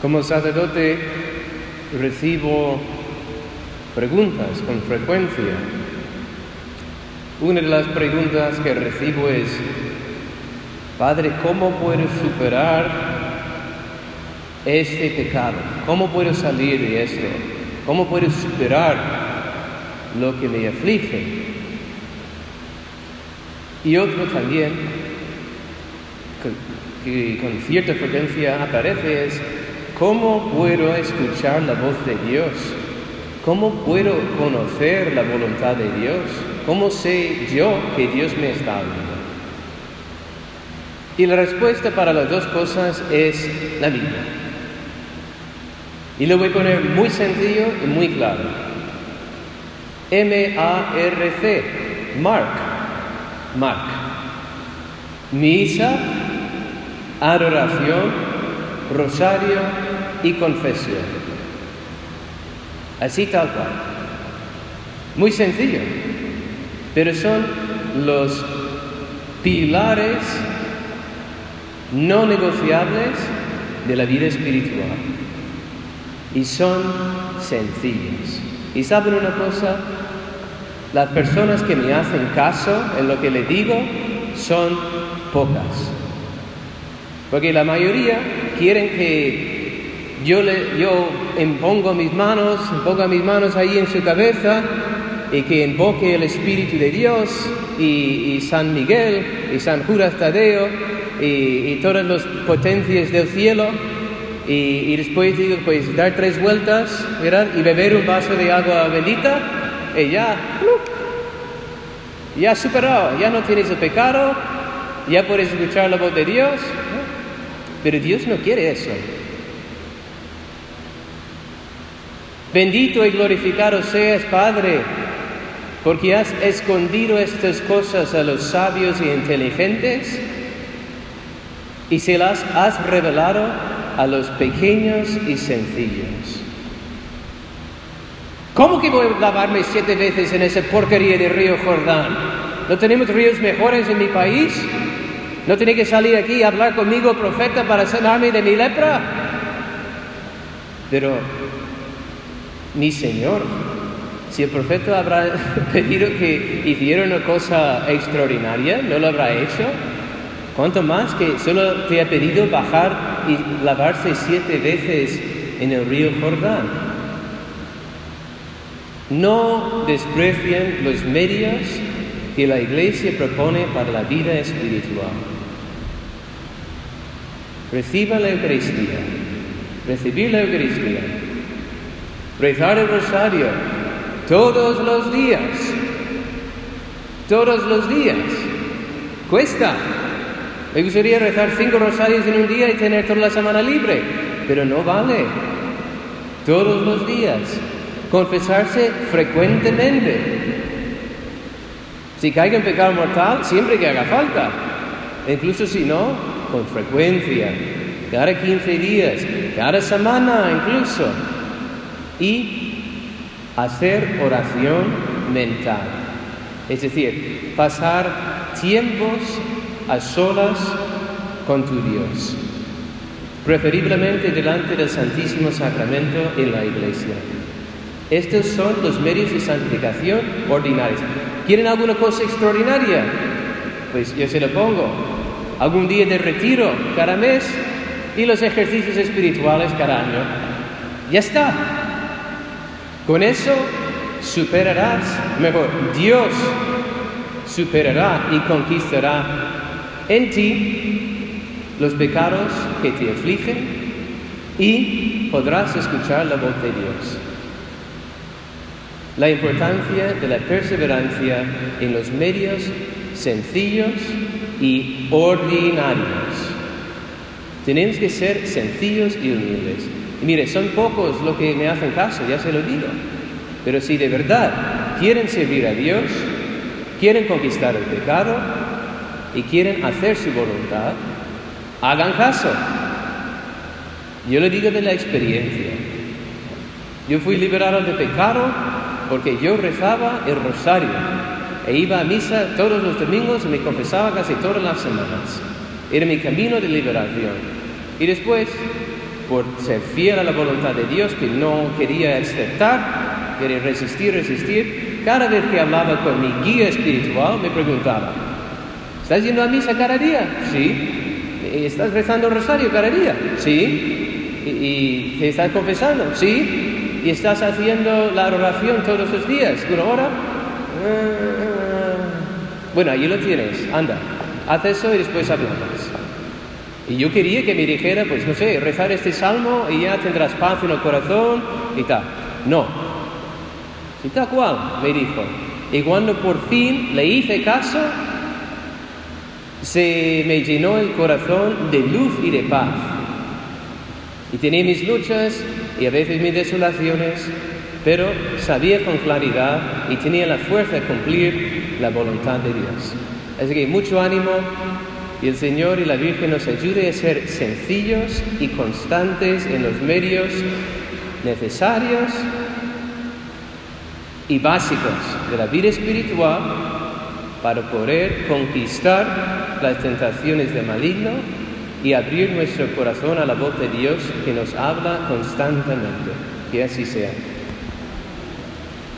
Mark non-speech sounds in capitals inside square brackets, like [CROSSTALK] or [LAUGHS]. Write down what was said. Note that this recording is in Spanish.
Como sacerdote recibo preguntas con frecuencia. Una de las preguntas que recibo es, Padre, ¿cómo puedo superar este pecado? ¿Cómo puedo salir de esto? ¿Cómo puedo superar lo que me aflige? Y otro también, que con cierta frecuencia aparece, es, ¿Cómo puedo escuchar la voz de Dios? ¿Cómo puedo conocer la voluntad de Dios? ¿Cómo sé yo que Dios me está hablando? Y la respuesta para las dos cosas es la Biblia. Y lo voy a poner muy sencillo y muy claro. M-A-R-C, Mark, Mark. Misa, adoración, rosario, y confesión. Así tal cual. Muy sencillo, pero son los pilares no negociables de la vida espiritual. Y son sencillos. Y saben una cosa, las personas que me hacen caso en lo que le digo son pocas. Porque la mayoría quieren que yo, le, yo impongo mis manos, impongo mis manos ahí en su cabeza y que invoque el Espíritu de Dios y, San Miguel y San Judas Tadeo y, todas las potencias del cielo y, después digo pues dar tres vueltas ¿verdad? y beber un vaso de agua bendita y ya, ya superado, ya no tienes el pecado, ya puedes escuchar la voz de Dios, pero Dios no quiere eso. Bendito y glorificado seas, Padre, porque has escondido estas cosas a los sabios y inteligentes y se las has revelado a los pequeños y sencillos. ¿Cómo que voy a lavarme siete veces en esa porquería de río Jordán? ¿No tenemos ríos mejores en mi país? ¿No tiene que salir aquí a hablar conmigo, profeta, para sanarme de mi lepra? Pero mi Señor. Si el profeta habrá [LAUGHS] pedido que hiciera una cosa extraordinaria, ¿no lo habrá hecho? ¿Cuánto más que solo te ha pedido bajar y lavarse siete veces en el río Jordán? No desprecien los medios que la Iglesia propone para la vida espiritual. Reciba la Eucaristía. Recibir la Eucaristía rezar el rosario todos los días, todos los días. Cuesta. Me gustaría rezar cinco rosarios en un día y tener toda la semana libre, pero no vale. Todos los días. Confesarse frecuentemente. Si caiga en pecado mortal, siempre que haga falta. Incluso si no, con frecuencia. Cada 15 días, cada semana incluso y hacer oración mental. Es decir, pasar tiempos a solas con tu Dios, preferiblemente delante del Santísimo Sacramento en la iglesia. Estos son los medios de santificación ordinarios. ¿Quieren alguna cosa extraordinaria? Pues yo se lo pongo. Algún día de retiro cada mes y los ejercicios espirituales cada año. Ya está. Con eso superarás, mejor, Dios superará y conquistará en ti los pecados que te afligen y podrás escuchar la voz de Dios. La importancia de la perseverancia en los medios sencillos y ordinarios. Tenemos que ser sencillos y humildes. Y mire, son pocos los que me hacen caso, ya se lo digo. Pero si de verdad quieren servir a Dios, quieren conquistar el pecado y quieren hacer su voluntad, hagan caso. Yo le digo de la experiencia. Yo fui liberado de pecado porque yo rezaba el rosario e iba a misa todos los domingos y me confesaba casi todas las semanas. Era mi camino de liberación. Y después por ser fiel a la voluntad de Dios que no quería aceptar, quería resistir, resistir, cada vez que hablaba con mi guía espiritual me preguntaba, ¿estás yendo a misa cada día? Sí. ¿Estás rezando el rosario cada día? Sí. ¿Y, te estás confesando? Sí. ¿Y estás haciendo la oración todos los días? ¿Una hora? Ah. Bueno, ahí lo tienes, anda, haz eso y después hablamos. Y yo quería que me dijera, pues no sé, rezar este salmo y ya tendrás paz en el corazón y tal. No. Y tal cual, me dijo. Y cuando por fin le hice caso, se me llenó el corazón de luz y de paz. Y tenía mis luchas y a veces mis desolaciones, pero sabía con claridad y tenía la fuerza de cumplir la voluntad de Dios. Así que mucho ánimo, y el Señor y la Virgen nos ayude a ser sencillos y constantes en los medios necesarios y básicos de la vida espiritual para poder conquistar las tentaciones del maligno y abrir nuestro corazón a la voz de Dios que nos habla constantemente. Que así sea.